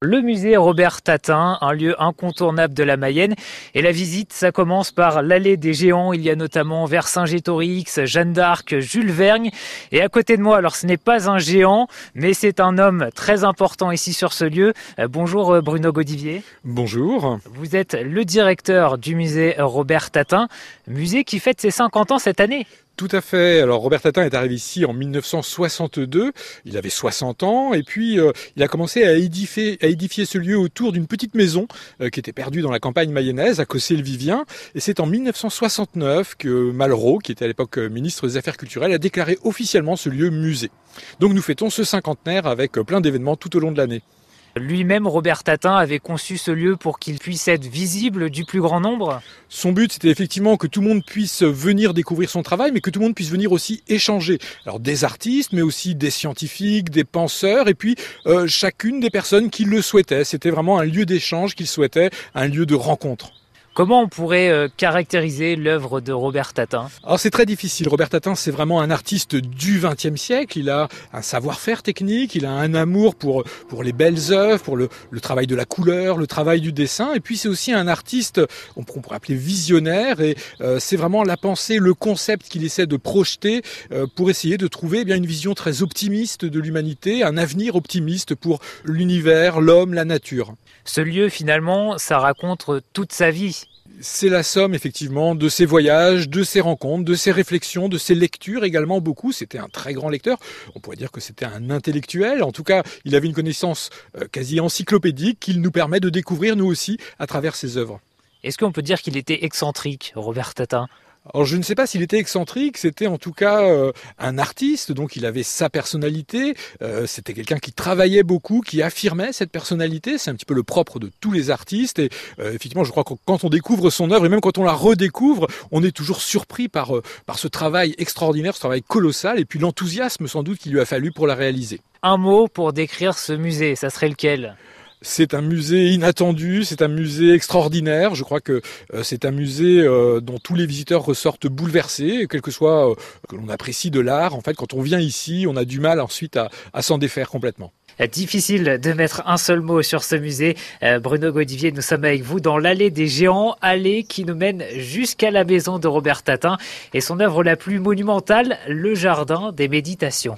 Le musée Robert Tatin, un lieu incontournable de la Mayenne. Et la visite, ça commence par l'allée des géants. Il y a notamment Vercingétorix, Jeanne d'Arc, Jules Vergne. Et à côté de moi, alors ce n'est pas un géant, mais c'est un homme très important ici sur ce lieu. Euh, bonjour euh, Bruno Godivier. Bonjour. Vous êtes le directeur du musée Robert Tatin, musée qui fête ses 50 ans cette année. Tout à fait. Alors Robert Tatin est arrivé ici en 1962. Il avait 60 ans et puis euh, il a commencé à édifier, à édifier ce lieu autour d'une petite maison euh, qui était perdue dans la campagne mayonnaise à Cossé-le-Vivien. Et c'est en 1969 que Malraux, qui était à l'époque euh, ministre des Affaires culturelles, a déclaré officiellement ce lieu musée. Donc nous fêtons ce cinquantenaire avec plein d'événements tout au long de l'année. Lui-même, Robert Tatin, avait conçu ce lieu pour qu'il puisse être visible du plus grand nombre Son but, c'était effectivement que tout le monde puisse venir découvrir son travail, mais que tout le monde puisse venir aussi échanger. Alors des artistes, mais aussi des scientifiques, des penseurs, et puis euh, chacune des personnes qui le souhaitaient. C'était vraiment un lieu d'échange qu'il souhaitait, un lieu de rencontre. Comment on pourrait euh, caractériser l'œuvre de Robert Tatin? Alors c'est très difficile. Robert Tatin, c'est vraiment un artiste du XXe siècle. Il a un savoir-faire technique, il a un amour pour pour les belles œuvres, pour le, le travail de la couleur, le travail du dessin. Et puis c'est aussi un artiste, on pourrait appeler visionnaire. Et euh, c'est vraiment la pensée, le concept qu'il essaie de projeter euh, pour essayer de trouver eh bien une vision très optimiste de l'humanité, un avenir optimiste pour l'univers, l'homme, la nature. Ce lieu, finalement, ça raconte toute sa vie c'est la somme effectivement de ses voyages, de ses rencontres, de ses réflexions, de ses lectures également beaucoup. C'était un très grand lecteur. On pourrait dire que c'était un intellectuel. En tout cas, il avait une connaissance euh, quasi encyclopédique qu'il nous permet de découvrir nous aussi à travers ses œuvres. Est-ce qu'on peut dire qu'il était excentrique, Robert Tatin? Alors je ne sais pas s'il était excentrique, c'était en tout cas euh, un artiste, donc il avait sa personnalité, euh, c'était quelqu'un qui travaillait beaucoup, qui affirmait cette personnalité, c'est un petit peu le propre de tous les artistes, et euh, effectivement je crois que quand on découvre son œuvre, et même quand on la redécouvre, on est toujours surpris par, par ce travail extraordinaire, ce travail colossal, et puis l'enthousiasme sans doute qu'il lui a fallu pour la réaliser. Un mot pour décrire ce musée, ça serait lequel? C'est un musée inattendu, c'est un musée extraordinaire. Je crois que euh, c'est un musée euh, dont tous les visiteurs ressortent bouleversés, quel que soit euh, que l'on apprécie de l'art. En fait, quand on vient ici, on a du mal ensuite à, à s'en défaire complètement. Difficile de mettre un seul mot sur ce musée. Bruno Godivier, nous sommes avec vous dans l'allée des géants, allée qui nous mène jusqu'à la maison de Robert Tatin et son œuvre la plus monumentale, le jardin des méditations.